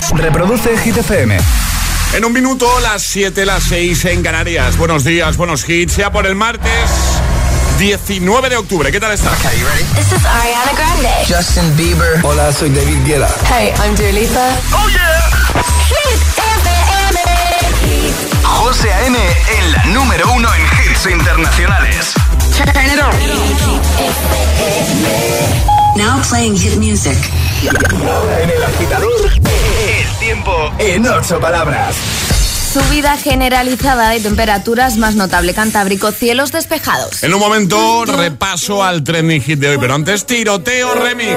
Reproduce Hit FM. En un minuto, las 7, las 6 en Canarias. Buenos días, buenos hits. Ya por el martes 19 de octubre. ¿Qué tal estás? Okay, you ready? This is Ariana Grande. Justin Bieber. Hola, soy David Guetta. Hey, I'm Dua Lipa. Oh yeah. Hit FM. José A.M. en la número uno en hits internacionales. Turn it on. Now playing hit music. En el agitador, tiempo en ocho palabras. Subida generalizada de temperaturas más notable Cantábrico, cielos despejados. En un momento, repaso al trending hit de hoy, pero antes, tiroteo remix.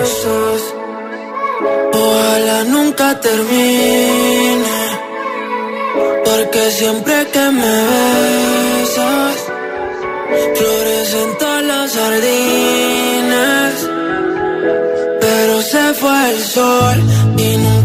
Ojalá nunca termine, porque siempre que me besas, florecen todas las sardinas. Pero se fue el sol y nunca.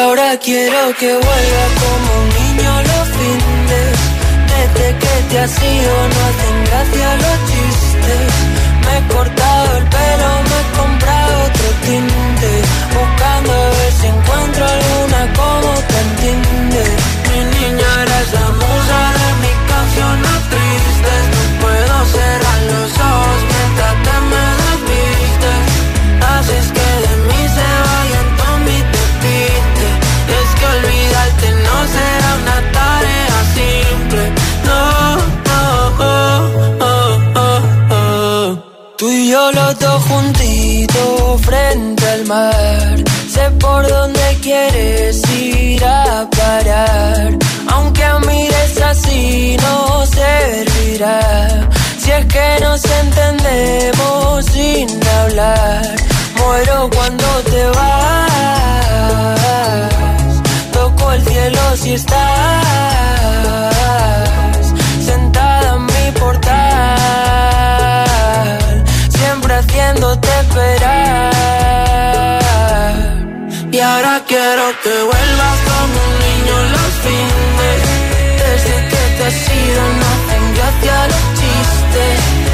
ahora quiero que vuelva como un niño los fines. Desde que te has ido no hacen gracia los chistes. Me he cortado el pelo, me he comprado otro tinte. Buscando a ver si encuentro alguna como te entiende. Mi niña eres la musa de mis canciones tristes. No puedo cerrar los quieres ir a parar. Aunque mires así no servirá. Si es que nos entendemos sin hablar. Muero cuando te vas. Toco el cielo si estás sentada en mi portal, siempre haciéndote esperar. Quiero que vuelvas como un niño los fines. Desde que te has ido no hacen los chistes.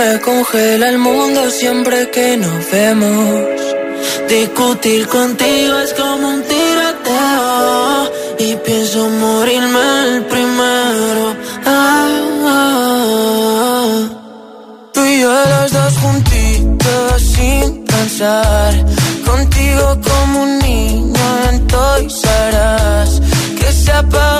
Me congela el mundo siempre que nos vemos. Discutir contigo es como un tiroteo y pienso morirme el primero. Ah, ah, ah. Tú y yo los dos juntitos sin pensar. Contigo como un niño en Toys R Us. Que se apague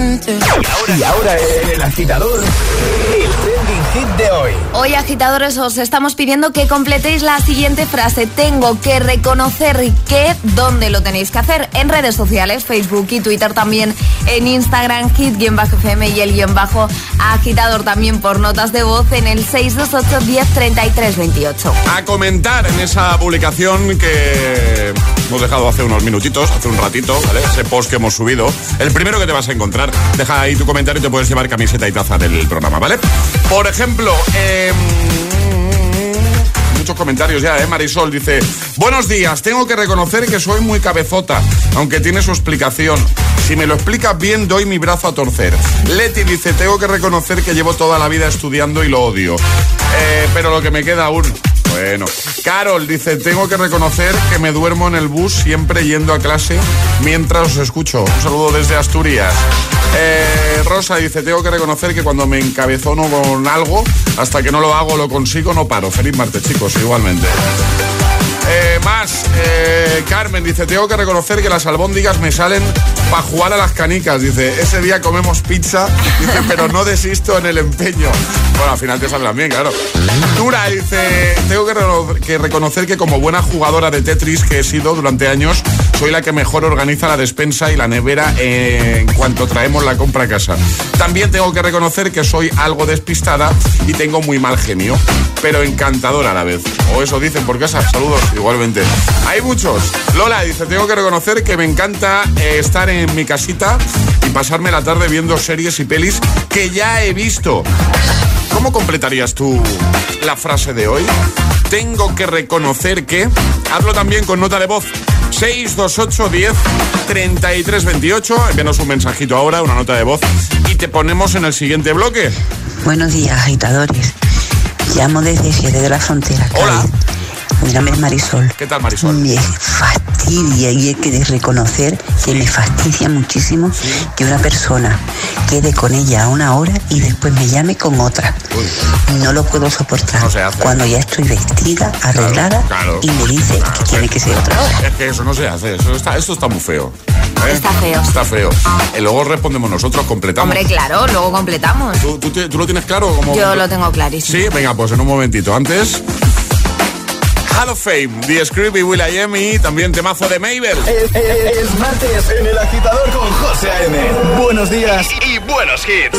Y ahora el agitador, el trending hit de hoy. Hoy, agitadores, os estamos pidiendo que completéis la siguiente frase. Tengo que reconocer que, ¿dónde lo tenéis que hacer? En redes sociales, Facebook y Twitter también, en Instagram, hit-fm y el guion bajo agitador también por notas de voz en el 628 10 33 28. A comentar en esa publicación que hemos dejado hace unos minutitos, hace un ratito, ¿vale? Ese post que hemos subido. El primero que te vas a encontrar. Deja ahí tu comentario y te puedes llevar camiseta y taza del programa, ¿vale? Por ejemplo, eh, muchos comentarios ya, ¿eh? Marisol dice, buenos días, tengo que reconocer que soy muy cabezota, aunque tiene su explicación. Si me lo explicas bien, doy mi brazo a torcer. Leti dice, tengo que reconocer que llevo toda la vida estudiando y lo odio. Eh, pero lo que me queda aún... Bueno, Carol dice, tengo que reconocer que me duermo en el bus siempre yendo a clase mientras os escucho. Un saludo desde Asturias. Eh, Rosa dice, tengo que reconocer que cuando me encabezono con algo, hasta que no lo hago, lo consigo, no paro. Feliz martes, chicos, igualmente. Eh, más, eh, Carmen dice, tengo que reconocer que las albóndigas me salen para jugar a las canicas. Dice, ese día comemos pizza, dice, pero no desisto en el empeño. Bueno, al final te salen bien, claro. Dura dice, tengo que reconocer que como buena jugadora de Tetris que he sido durante años, soy la que mejor organiza la despensa y la nevera en cuanto traemos la compra a casa. También tengo que reconocer que soy algo despistada y tengo muy mal genio, pero encantadora a la vez. O eso dicen por casa. Saludos, igualmente. Hay muchos. Lola dice, tengo que reconocer que me encanta eh, estar en mi casita y pasarme la tarde viendo series y pelis que ya he visto. ¿Cómo completarías tú la frase de hoy? Tengo que reconocer que... Hazlo también con nota de voz. 628 10 33 28. Envíanos un mensajito ahora, una nota de voz. Y te ponemos en el siguiente bloque. Buenos días, agitadores. Llamo desde Jerez de la Frontera. Hola. Cádiz. Mi nombre es Marisol. ¿Qué tal, Marisol? Me fastidia y hay que reconocer que me fastidia muchísimo que una persona quede con ella una hora y después me llame con otra. No lo puedo soportar. No se hace. Cuando ya estoy vestida, arreglada claro. y me dice que tiene que ser otra hora. Es que eso no se hace, eso está, esto está muy feo. ¿eh? Está feo. Está feo. Y luego respondemos nosotros, completamos. Hombre, claro, luego completamos. ¿Tú, tú te- tú lo tienes claro? Como Yo lo tengo clarísimo. Sí, venga, pues en un momentito. Antes. Hall of Fame, The Script y Will I Am y también temazo de Mabel. Es, es- es martes en el agitador con José A.M. Buenos días y, y buenos hits.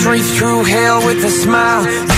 straight through hell with a smile.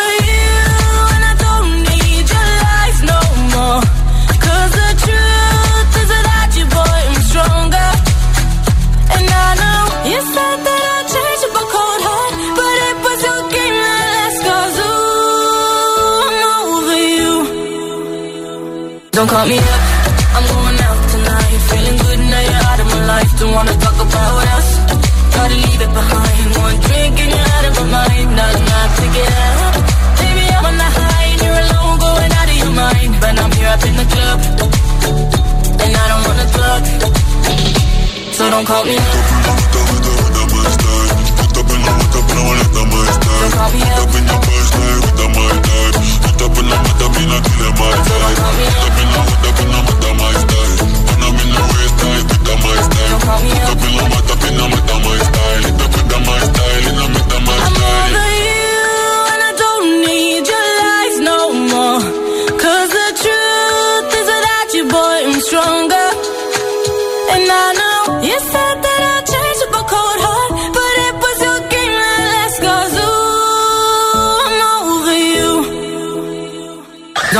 call me up. Don't call me up. Don't call me up.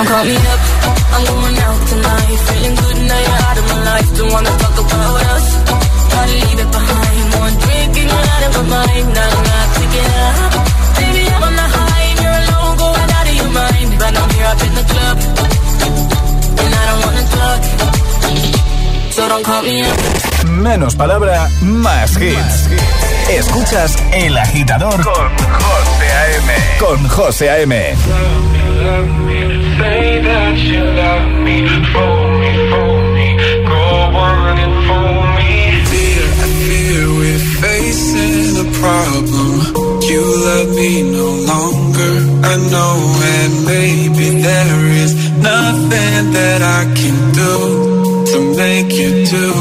Don't call me up, I'm going out tonight. Feeling good now you're out of my life. Don't wanna talk about us. Gotta leave it behind. One drink and you're out of my mind. Not enough to get up. Baby, I'm on the high and you're alone, going out of your mind. But I'm here up in the club, and I don't wanna talk. So don't call me up. Menos palabra, más hits. Escuchas El Agitador con José A.M. Con José A.M. Say that you love me, fool me, fool me, go on and fool me. Dear, I fear we're facing a problem. You love me no longer, I know, and maybe there is nothing that I can do to make you do.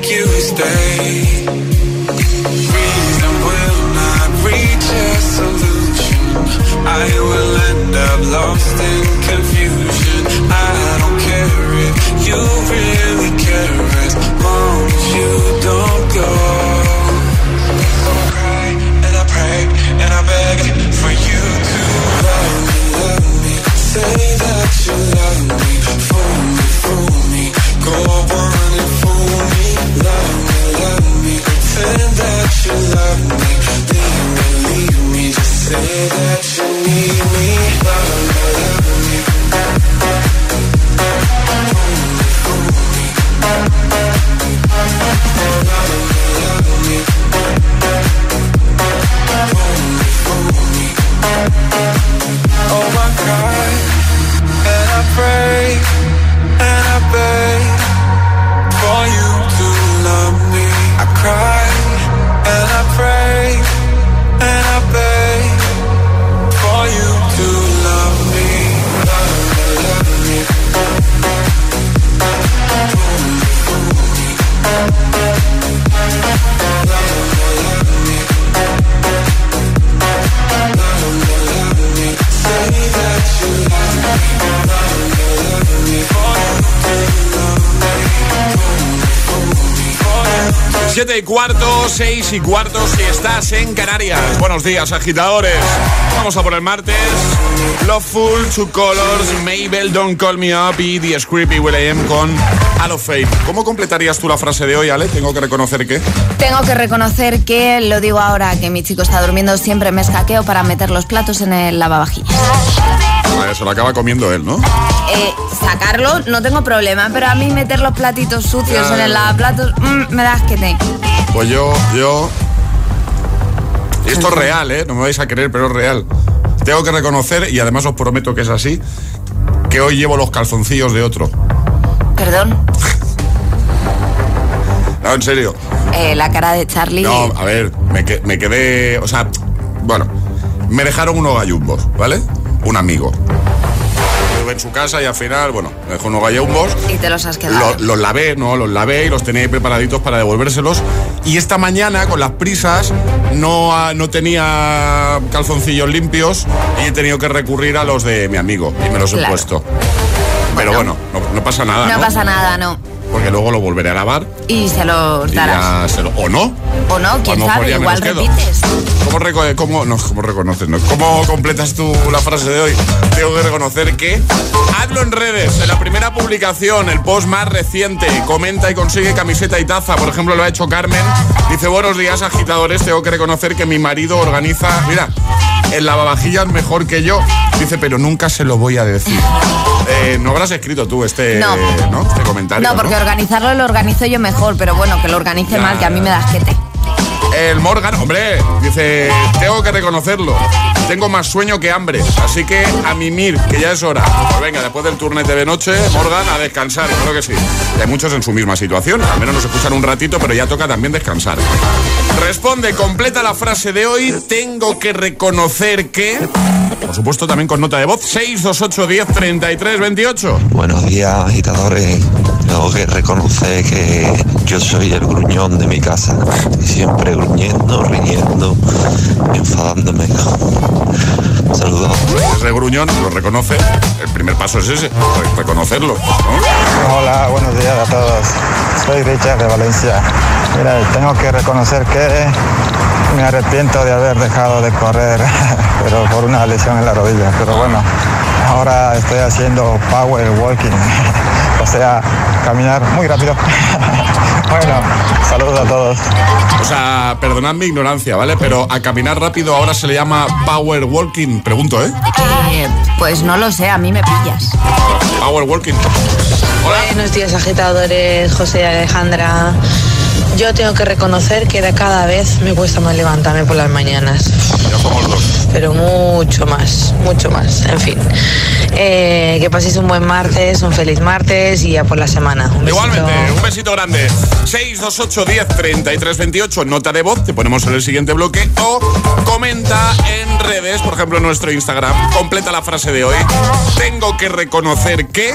make you stay. Reason will not reach a solution. I will end up lost in confusion. I don't care if you really care As long as you don't go. So I cry and I pray and I beg for you to love me, love me Say that you love me. Y cuarto, 6 y cuarto si estás en Canarias. Buenos días, agitadores. Vamos a por el martes. Loveful, Two Colors, Mabel, Don't Call Me Up y The Screepy Will I Am con Halo Fate. ¿Cómo completarías tú la frase de hoy, Ale? Tengo que reconocer que... Tengo que reconocer que, lo digo ahora que mi chico está durmiendo, siempre me escaqueo para meter los platos en el lavavajillas. Se lo acaba comiendo él, ¿no? Eh, sacarlo no tengo problema, pero a mí meter los platitos sucios Ya, en el lavaplatos mm, me das que te. Pues yo, yo... Y esto es real, ¿eh? No me vais a creer, pero es real. Tengo que reconocer, y además os prometo que es así, que hoy llevo los calzoncillos de otro. Perdón, No, en serio. eh, la cara de Charlie. No, a ver, me, que- me quedé. O sea, bueno, me dejaron unos gallumbos, ¿vale? Un amigo. Estuve en su casa y al final, bueno, me dejó unos gallumbos. Y te los has quedado. Lo- los lavé, ¿no? Los lavé y los tenía ahí preparaditos para devolvérselos. Y esta mañana, con las prisas, no, no tenía calzoncillos limpios y he tenido que recurrir a los de mi amigo y me los he puesto. Pero bueno, no, no pasa nada, no ¿no? pasa nada, no. Porque luego lo volveré a lavar Y se los y darás. se lo- ¿O no? O no, lo quién sabe, igual repites. ¿Cómo, reco- cómo- no, ¿Cómo reconoces? no? ¿Cómo completas tú la frase de hoy? Tengo que reconocer que hazlo en redes. En la primera publicación, el post más reciente, comenta y consigue camiseta y taza. Por ejemplo, lo ha hecho Carmen. Dice, buenos días, agitadores. Tengo que reconocer que mi marido organiza, mira, el lavavajillas mejor que yo. Dice, pero nunca se lo voy a decir. Eh, no habrás escrito tú este, No. ¿no? este comentario. No, porque organizarlo lo organizo yo mejor, pero bueno, que lo organice Ya, mal, que a mí me das que te. El Morgan, hombre, dice, tengo que reconocerlo. Tengo más sueño que hambre, así que a mimir, que ya es hora. Pues venga, después del turnete de noche, Morgan, a descansar, creo que sí. Hay muchos en su misma situación, al menos nos escuchan un ratito, pero ya toca también descansar. Responde, completa la frase de hoy, tengo que reconocer que... Por supuesto, también con nota de voz, 628 10 33 28. Buenos días, agitadores. Tengo que reconocer que yo soy el gruñón de mi casa. Y siempre gruñendo, riñendo, enfadándome. Saludos. Ese gruñón lo reconoce, el primer paso es ese, re- reconocerlo. ¿no? Hola, buenos días a todos. Soy Richard de Valencia. Mira, tengo que reconocer que me arrepiento de haber dejado de correr, pero por una lesión en la rodilla. Pero bueno, ahora estoy haciendo power walking, o sea, caminar muy rápido. Bueno, saludos a todos. O sea, perdonad mi ignorancia, ¿vale? Pero a caminar rápido ahora se le llama power walking. Pregunto, ¿eh? Eh, pues no lo sé, a mí me pillas. Power walking. Hola. Buenos días agitadores, José y Alejandra. Yo tengo que reconocer que de cada vez me cuesta más levantarme por las mañanas. Ya somos dos. Pero mucho más, mucho más. En fin. Eh, que paséis un buen martes, un feliz martes y a por la semana. Un besito. Igualmente, un besito grande. 628 10 33 28, nota de voz, te ponemos en el siguiente bloque o comenta en redes, por ejemplo en nuestro Instagram. Completa la frase de hoy. Tengo que reconocer que.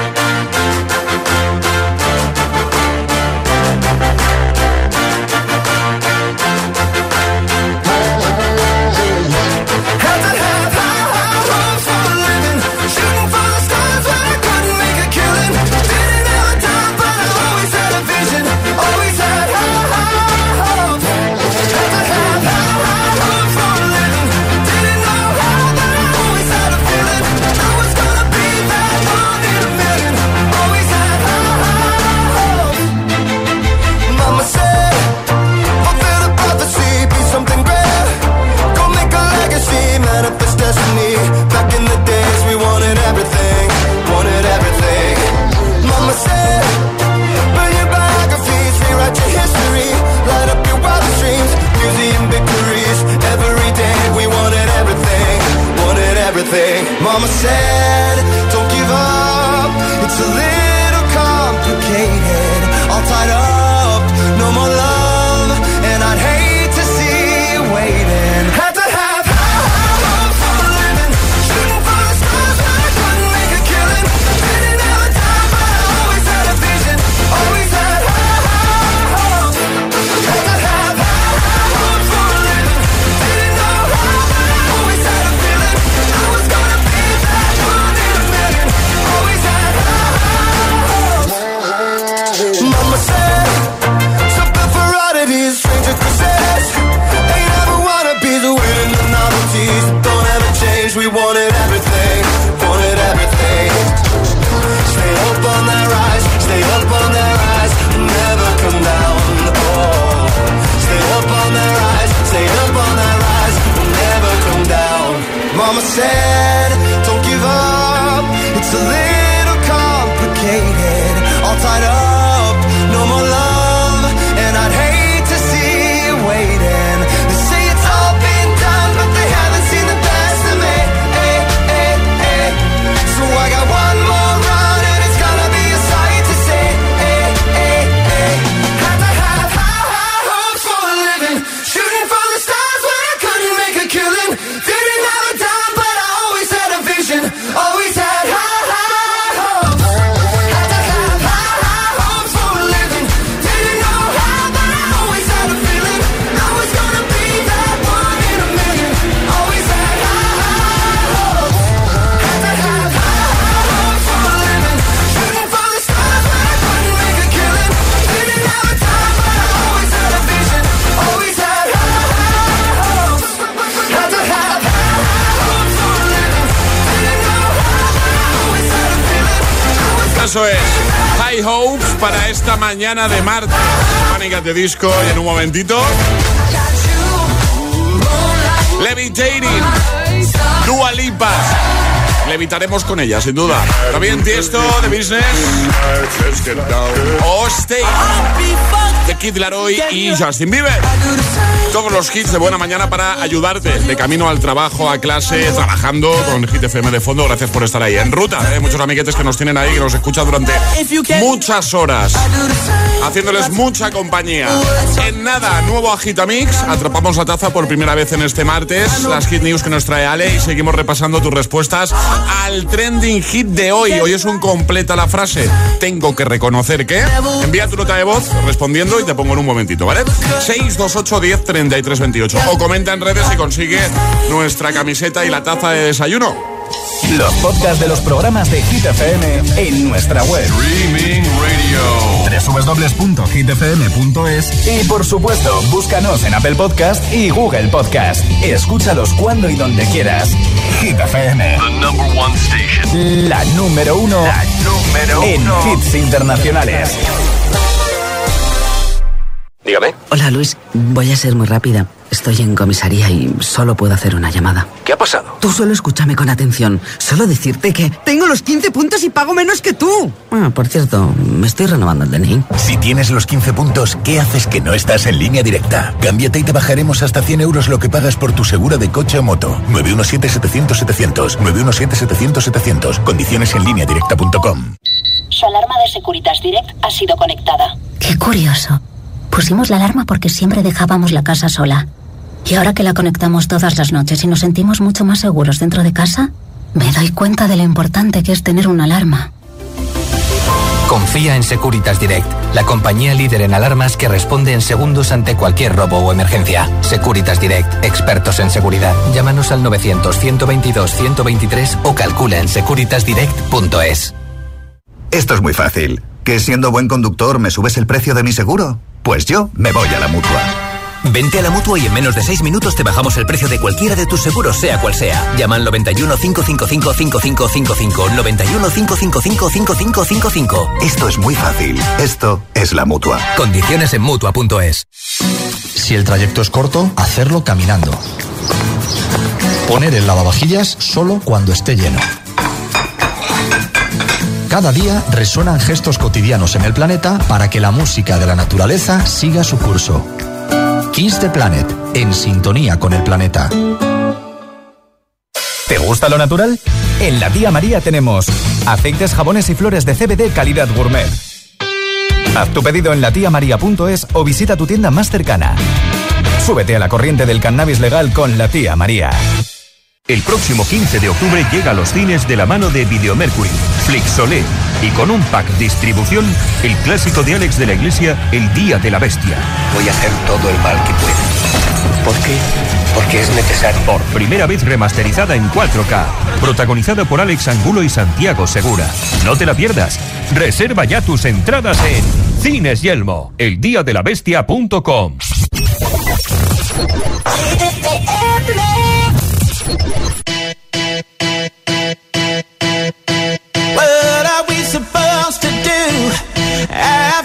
say céu. Para esta mañana de martes. Pánicas de disco y en un momentito. Levitating. Dua Lipa. Levitaremos con ella, sin duda. También Tiesto de Business. O Stay. De Kid Laroi y Justin Bieber. Todos los hits de buena mañana para ayudarte de camino al trabajo, a clase, trabajando con Hit FM de fondo. Gracias por estar ahí en ruta. Hay muchos amiguetes que nos tienen ahí, que nos escuchan durante muchas horas, haciéndoles mucha compañía. En nada, nuevo Agitamix. Atrapamos la taza por primera vez en este martes. Las hit news que nos trae Ale y seguimos repasando tus respuestas al trending hit de hoy. Hoy es un completa la frase. Tengo que reconocer que. Envía tu nota de voz respondiendo y te pongo en un momentito, ¿vale? 628 10 33 28. O comenta en redes y consigue nuestra camiseta y la taza de desayuno. Los podcasts de los programas de Hit FM en nuestra web. Streaming Radio. www.hitfm.es y por supuesto, búscanos en Apple Podcast y Google Podcast. Escúchalos cuando y donde quieras. Hit FM. The number one station. La número uno, La número en uno. hits internacionales. Dígame. Hola Luis, voy a ser muy rápida. Estoy en comisaría y solo puedo hacer una llamada. ¿Qué ha pasado? Tú solo escúchame con atención. Solo decirte que tengo los 15 puntos y pago menos que tú. Ah, por cierto, me estoy renovando el DNI. Si tienes los 15 puntos, ¿qué haces que no estás en línea directa? Cámbiate y te bajaremos hasta 100 euros lo que pagas por tu seguro de coche o moto. 917-700-700. 917-700-700. Condiciones en línea directa.com. Su alarma de Securitas Direct ha sido conectada. Qué curioso. Pusimos la alarma porque siempre dejábamos la casa sola. Y ahora que la conectamos todas las noches y nos sentimos mucho más seguros dentro de casa, me doy cuenta de lo importante que es tener una alarma. Confía en Securitas Direct, la compañía líder en alarmas que responde en segundos ante cualquier robo o emergencia. Securitas Direct, expertos en seguridad. Llámanos al 900-122-123 o calcula en securitasdirect.es. Esto es muy fácil. ¿Que siendo buen conductor me subes el precio de mi seguro? Pues yo me voy a la mutua. Vente a la mutua y en menos de 6 minutos te bajamos el precio de cualquiera de tus seguros, sea cual sea. Llama al 91 555 5555. 91 555 5555. Esto es muy fácil. Esto es la mutua. Condiciones en mutua.es. Si el trayecto es corto, hacerlo caminando. Poner el lavavajillas solo cuando esté lleno. Cada día resuenan gestos cotidianos en el planeta para que la música de la naturaleza siga su curso. Kiss the Planet, en sintonía con el planeta. ¿Te gusta lo natural? En la tía María tenemos aceites, jabones y flores de CBD calidad gourmet. Haz tu pedido en latiamaria.es o visita tu tienda más cercana. Súbete a la corriente del cannabis legal con la tía María. El próximo 15 de octubre llega a los cines de la mano de Videomercury, Flixolé y con un pack distribución, el clásico de Alex de la Iglesia, El Día de la Bestia. Voy a hacer todo el mal que pueda. ¿Por qué? Porque es necesario. Por primera vez remasterizada en 4K, protagonizada por Alex Angulo y Santiago Segura. No te la pierdas. Reserva ya tus entradas en Cines Yelmo, eldiadelabestia.com. What are we supposed to do? After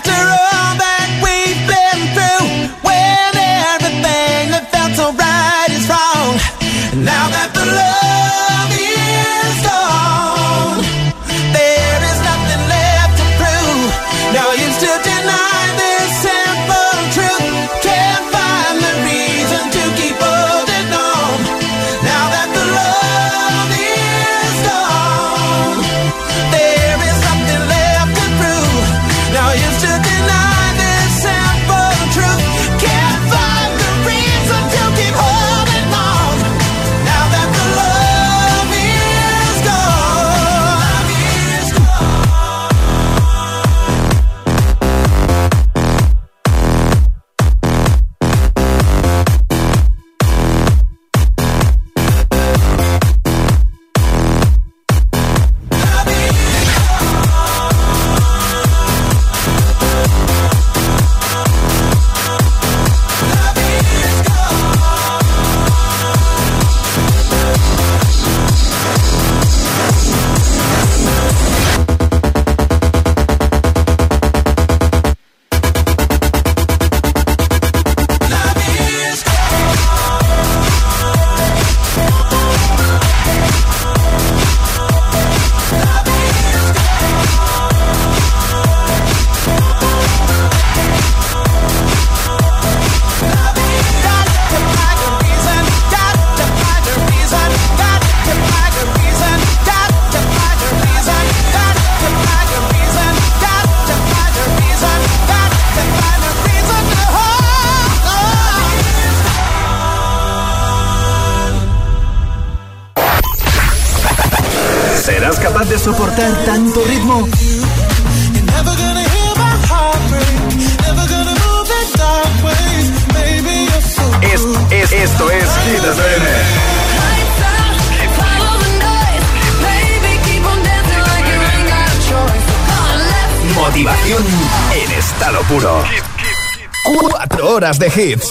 de hits.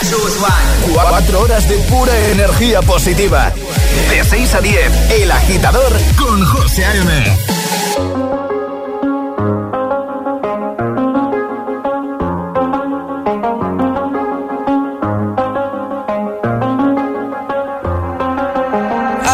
Cuatro horas de pura energía positiva.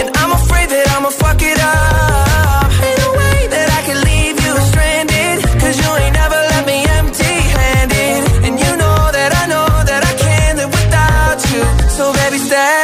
And I'm afraid that I'ma fuck it up. Ain't no way that I can leave you stranded. Cause you ain't never left me empty handed. And you know that I know that I can't live without you. So baby, stay.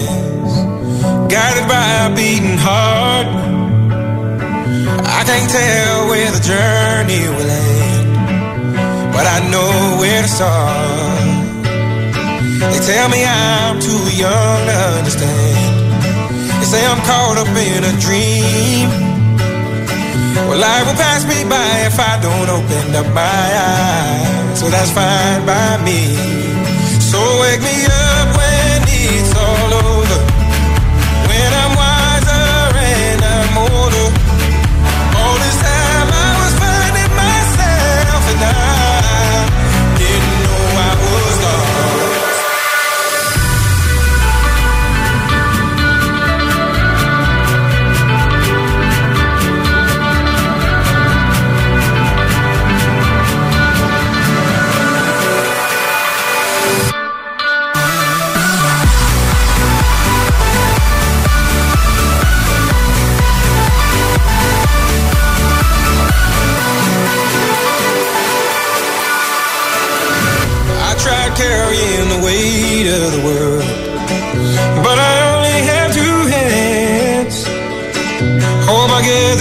Guided by a beating heart. I can't tell where the journey will end. But I know where to start. They tell me I'm too young to understand. They say I'm caught up in a dream. Well, life will pass me by if I don't open up my eyes. So that's fine by me. So wake me up when it's all over.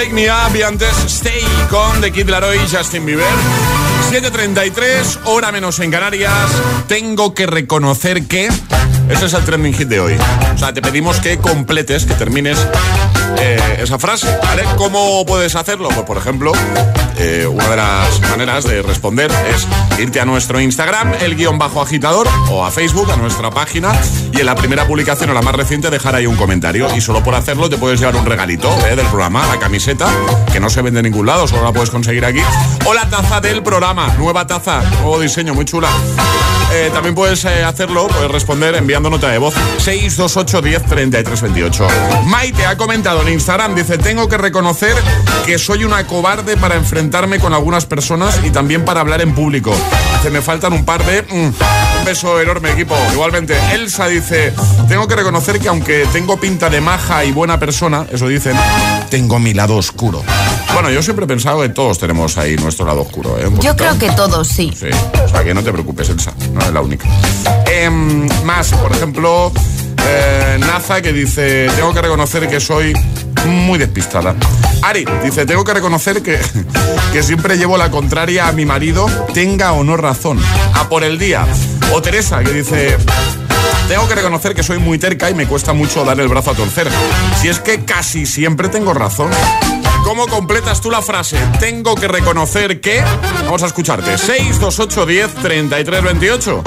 Wake Me Up y antes Stay con The Kid Laroi y Justin Bieber. 7.33, hora menos en Canarias. Tengo que reconocer que... Ese es el trending hit de hoy. O sea, te pedimos que completes, que termines eh, esa frase, ¿vale? ¿Cómo puedes hacerlo? Pues, por ejemplo, eh, una de las maneras de responder es irte a nuestro Instagram, el guion bajo agitador, o a Facebook, a nuestra página, y en la primera publicación o la más reciente dejar ahí un comentario. Y solo por hacerlo te puedes llevar un regalito eh, del programa, la camiseta, que no se vende en ningún lado, solo la puedes conseguir aquí. O la taza del programa, nueva taza, nuevo diseño, muy chula. También puedes hacerlo, puedes responder enviando nota de voz 628 10 33 28. Maite ha comentado en Instagram, dice, tengo que reconocer que soy una cobarde para enfrentarme con algunas personas y también para hablar en público. Dice, me faltan un par de... mm, un beso enorme, equipo. Igualmente, Elsa dice, tengo que reconocer que aunque tengo pinta de maja y buena persona, eso dicen, tengo mi lado oscuro. Bueno, yo siempre he pensado que todos tenemos ahí nuestro lado oscuro. ¿eh? Yo creo que todos, sí. Sí, o sea que no te preocupes, Elsa, no es la única. Em, más, por ejemplo, eh, Naza que dice, tengo que reconocer que soy muy despistada. Ari dice, tengo que reconocer que, que siempre llevo la contraria a mi marido, tenga o no razón. A por el día. O Teresa, que dice, tengo que reconocer que soy muy terca y me cuesta mucho dar el brazo a torcer. Si es que casi siempre tengo razón. ¿Cómo completas tú la frase? Tengo que reconocer que... Vamos a escucharte. 628 10 33 28.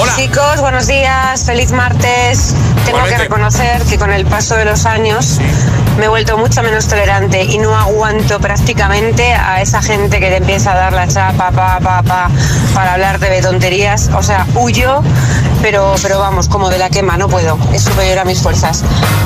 Hola. Chicos, buenos días, feliz martes. Tengo Igualmente. que reconocer que con el paso de los años me he vuelto mucho menos tolerante y no aguanto prácticamente a esa gente que te empieza a dar la chapa pa, pa, pa, para hablarte de tonterías. O sea, huyo, pero, pero vamos, como de la quema, no puedo. Es superior a mis fuerzas.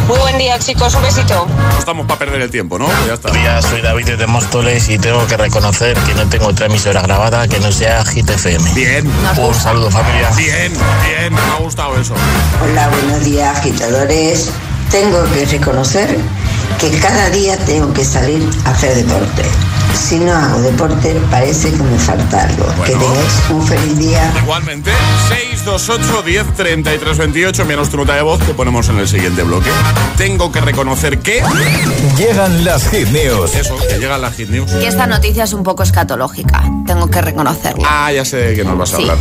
Muy buen día, chicos, un besito. No estamos para perder el tiempo, ¿no? Ya está. Hola, soy David de Móstoles y tengo que reconocer que no tengo otra emisora grabada que no sea Hit FM. Bien. Un saludo, familia. Bien, bien, me ha gustado eso. Hola, buenos días, agitadores. Tengo que reconocer que cada día tengo que salir a hacer deporte. Si no hago deporte, parece que me falta algo. Que tengáis un feliz día. Igualmente, 628 10 33 28, menos tu nota de voz que ponemos en el siguiente bloque. Tengo que reconocer que... Llegan las hit news. Eso, que llegan las hit news. Que esta noticia es un poco escatológica, tengo que reconocerlo. Ah, ya sé de qué nos vas a Sí. hablar.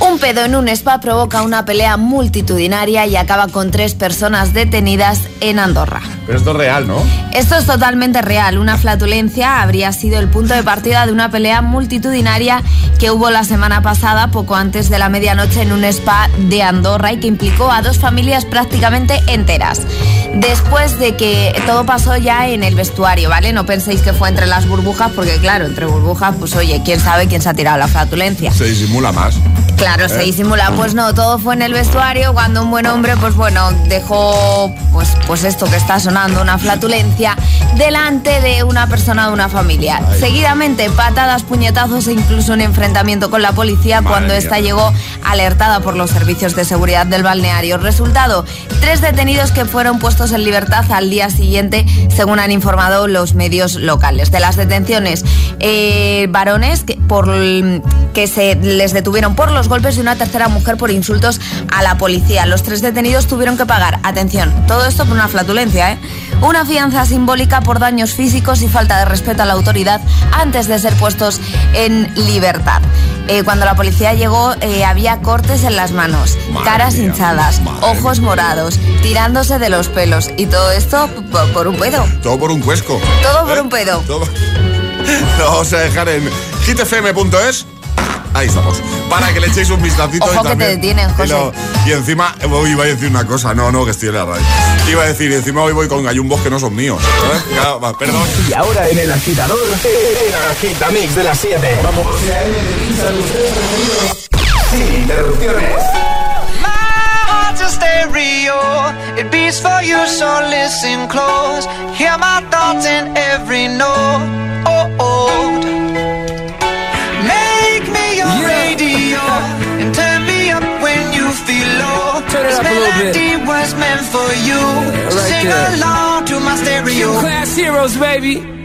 Un pedo en un spa provoca una pelea multitudinaria y acaba con tres personas detenidas en Andorra. Pero esto es real, ¿no? Esto es totalmente real. Una flatulencia habría sido el punto de partida de una pelea multitudinaria que hubo la semana pasada, poco antes de la medianoche, en un spa de Andorra y que implicó a dos familias prácticamente enteras. Después de que todo pasó ya en el vestuario, ¿vale? No penséis que fue entre las burbujas, porque claro, entre burbujas, pues oye, quién sabe quién se ha tirado la flatulencia. Se disimula más. Claro, se ¿Eh? disimula. Pues no, todo fue en el vestuario cuando un buen hombre, pues bueno, dejó pues, pues esto que está sonando, una flatulencia, delante de una persona de una familia. Seguidamente, patadas, puñetazos e incluso un enfrentamiento con la policía Madre cuando mía. esta llegó alertada por los servicios de seguridad del balneario. Resultado, tres detenidos que fueron puestos en libertad al día siguiente, según han informado los medios locales. De las detenciones, eh, varones que, por, que se les detuvieron por los golpes y una tercera mujer por insultos a la policía. Los tres detenidos tuvieron que pagar, atención, todo esto por una flatulencia, ¿eh? Una fianza simbólica por daños físicos y falta de respeto a la autoridad antes de ser puestos en libertad. Eh, cuando la policía llegó eh, había cortes en las manos, Madre caras mía, hinchadas, ojos morados, tirándose de los pelos y todo esto por un pedo. Todo por un cuesco. Todo por un pedo. Todo- Lo vamos a dejar en hitfm.es. Ahí estamos. Para que le echéis un vistacito. Ojo y que te también- detienen, y, José. lo- y encima, hoy iba a decir una cosa. No, no, que estoy en la radio. Iba a decir, y encima hoy voy con gallumbos que no son míos. ¿sabes? Ya, va, perdón. Y ahora en el agitador, el agitamix de las 7. Vamos. Sin interrupciones. Stereo. It beats for you, so listen close. Hear my thoughts in every note. Oh, oh. Little bit. was meant for you. So right sing there. along to my stereo. Class heroes, baby.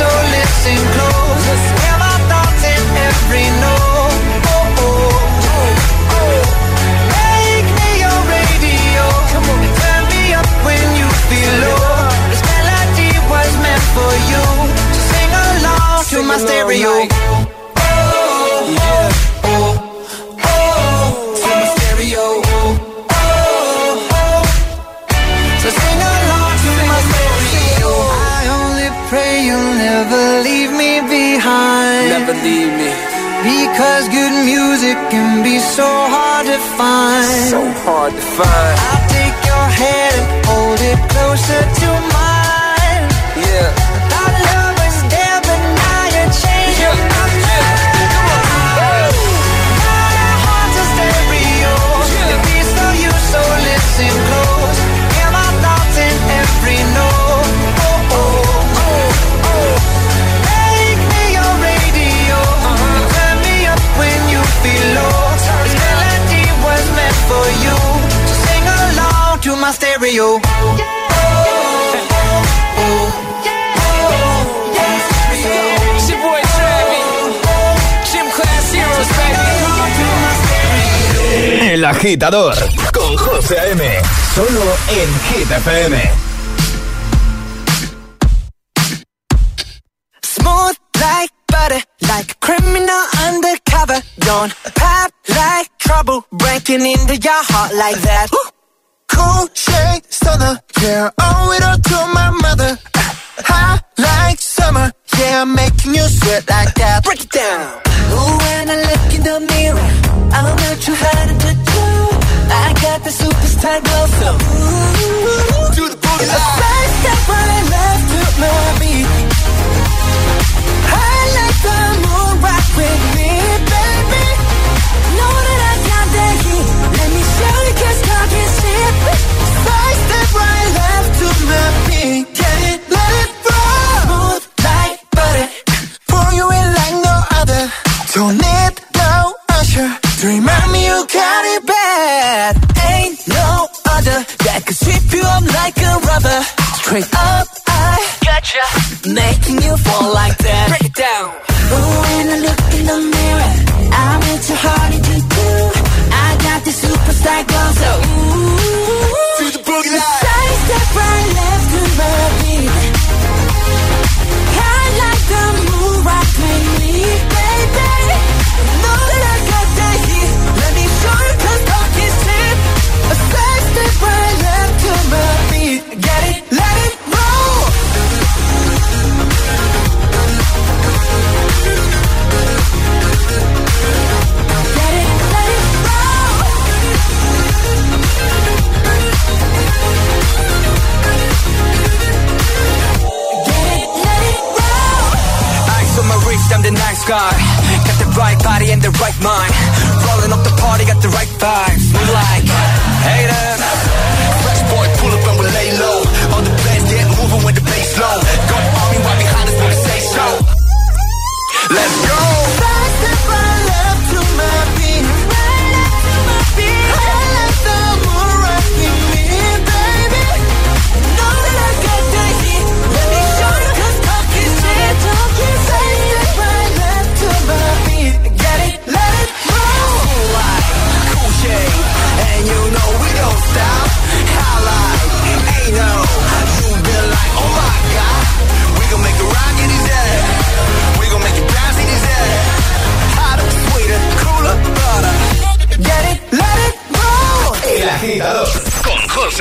so listen close agitador con José M. Solo en Hit FM. Smooth like butter, like a criminal undercover. Don't pop like trouble, breaking into your heart like that. Cool shade stunner, yeah. Oh.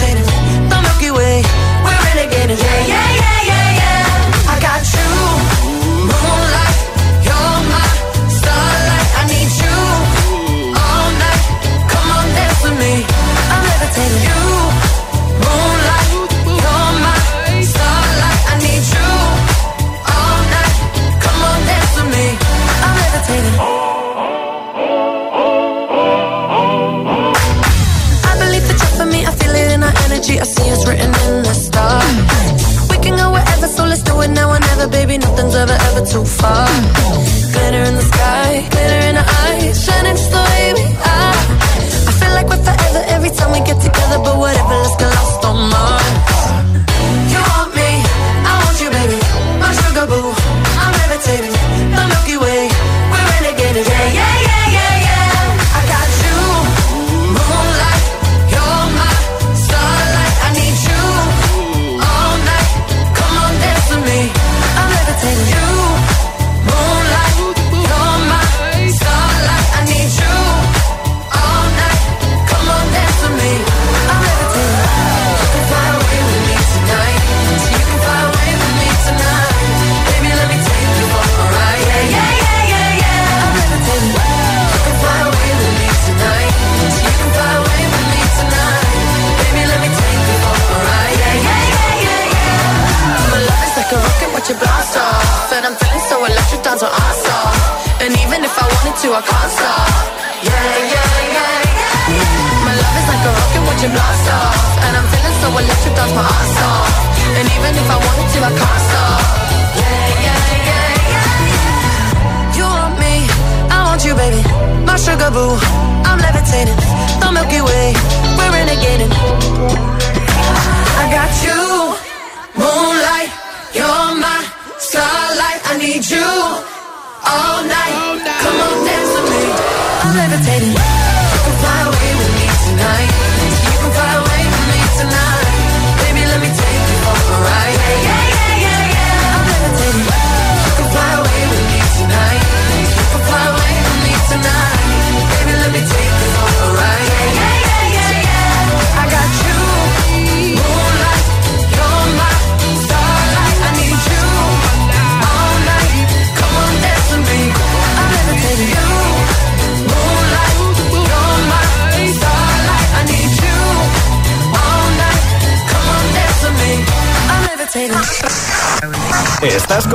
The Milky Way, we're renegading. Yeah, yeah, yeah. Ever, ever too far. Glitter in the sky, glitter in the eyes, shining just the way we are. I feel like we're forever every time we get together, but whatever, let's get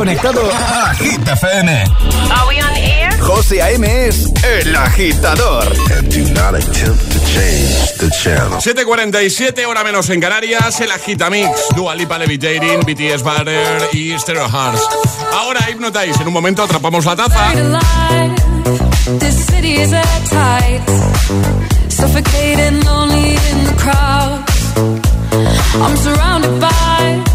conectado a Hit FM. Are we on air? José A.M. es el agitador. 7.47, hora menos en Canarias, el Agitamix, Dua Lipa Levitating, BTS Butter y Stereo Hearts. Ahora Hypnotize, en un momento atrapamos la taza. This city is at tight, suffocating, lonely in the crowd. I'm surrounded by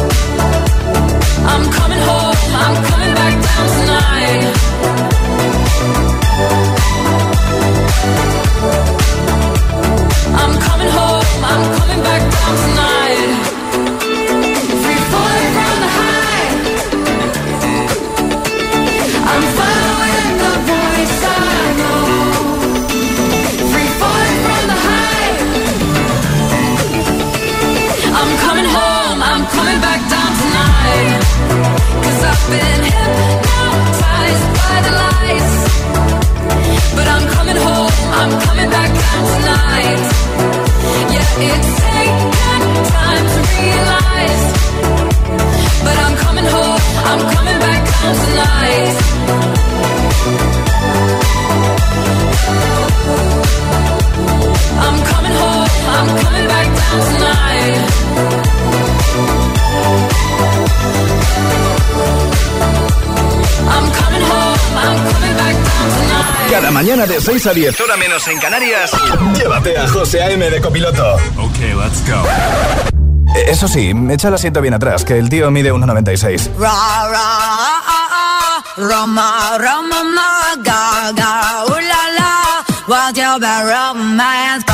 6 a 10, hora menos en Canarias, llévate a José A.M. de copiloto. Ok, let's go. Eh, eso sí, echa el asiento bien atrás, que el tío mide 1,96. Ra, ra, ah, ah, roma, roma, ma, ga, ga, uh, la, la, what's your bad romance?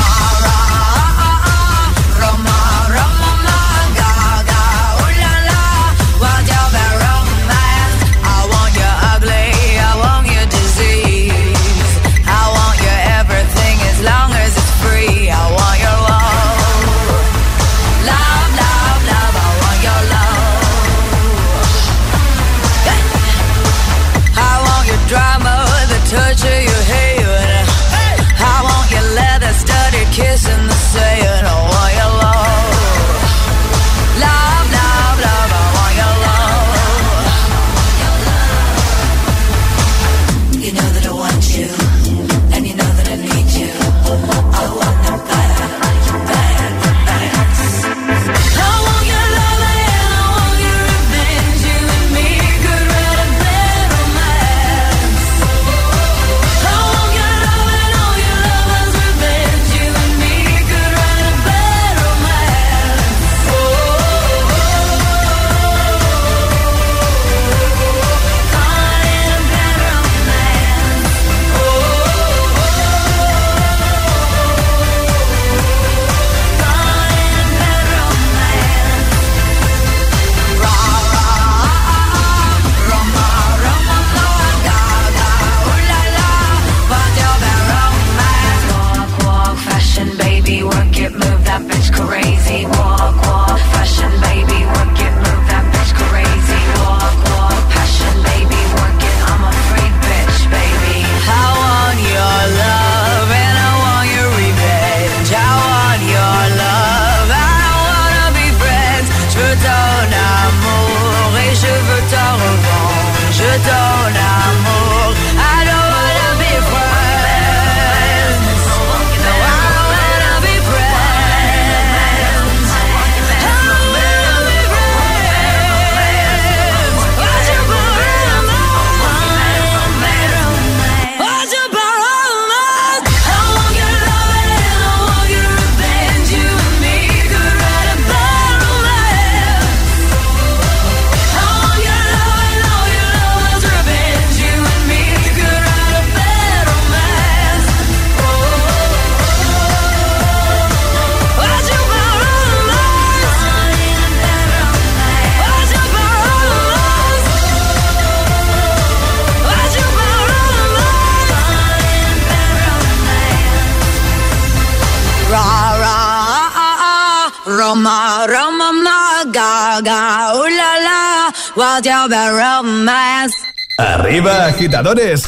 Gaga. Uh, la, la, what your romance. Arriba, agitadores.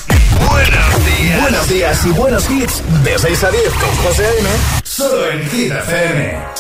Buenos días. Buenos días y buenos hits. De 6 a 10 con José A.M. Solo en Hit FM.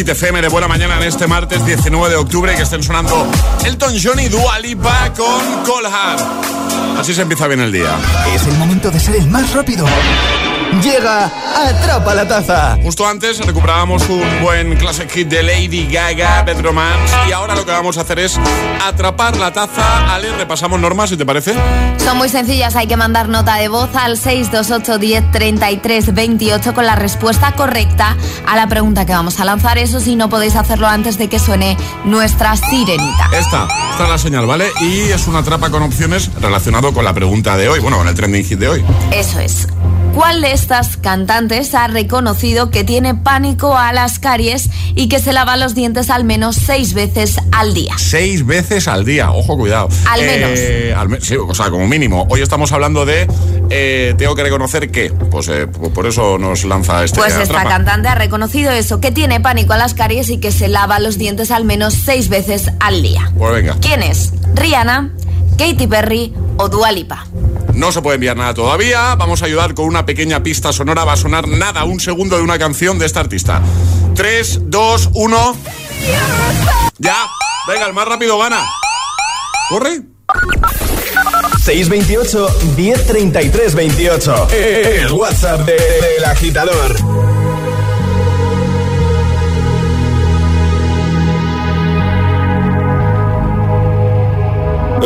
Hit de buena mañana en este martes 19 de octubre que estén sonando Elton John y Dua Lipa con Colhar. Así se empieza bien el día. Es el momento de ser el más rápido. Llega Atrapa la Taza. Justo antes recuperábamos un buen classic hit de Lady Gaga, Bad Romance. Y ahora lo que vamos a hacer es atrapar la taza. Ale, repasamos normas, si te parece. Son muy sencillas. Hay que mandar nota de voz al 628 10 33 28 con la respuesta correcta a la pregunta que vamos a lanzar. Eso sí, no podéis hacerlo antes de que suene nuestra sirenita. Esta, esta es la señal, ¿vale? Y es una trapa con opciones relacionado con la pregunta de hoy. Bueno, con el trending hit de hoy. Eso es. ¿Cuál de estas cantantes ha reconocido que tiene pánico a las caries y que se lava los dientes al menos seis veces al día? Seis veces al día, ojo, cuidado. Al menos. sí, o sea, como mínimo. Hoy estamos hablando de. eh, tengo que reconocer que. Pues eh, por eso nos lanza este. Pues esta cantante ha reconocido eso, que tiene pánico a las caries y que se lava los dientes al menos seis veces al día. Pues venga. ¿Quién es? ¿Rihanna, Katy Perry o Dua Lipa? No se puede enviar nada todavía. Vamos a ayudar con una pequeña pista sonora. Va a sonar nada, un segundo de una canción de esta artista. 3, 2, 1. Ya. Venga, el más rápido gana. ¿Corre? 628 1033 28. El WhatsApp de- del agitador.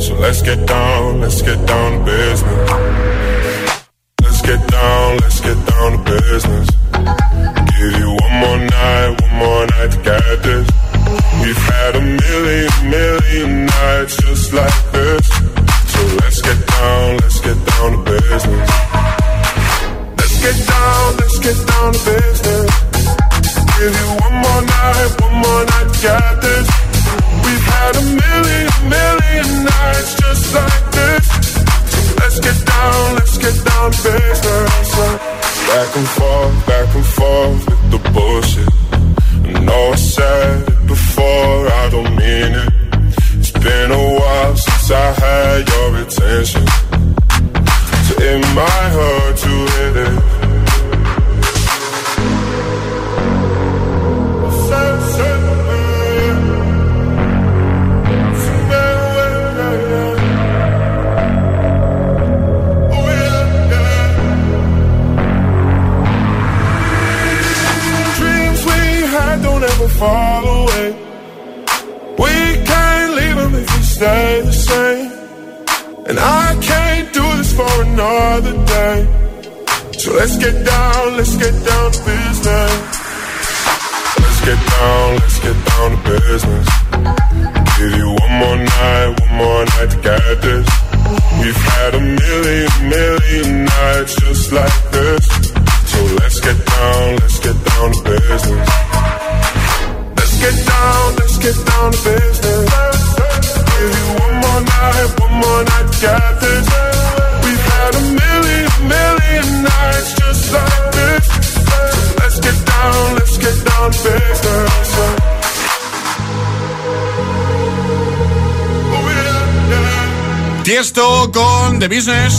So let's get down, let's get down to business. Let's get down, let's get down to business. Give you one more night, one more night to get this. Tiesto con The Business.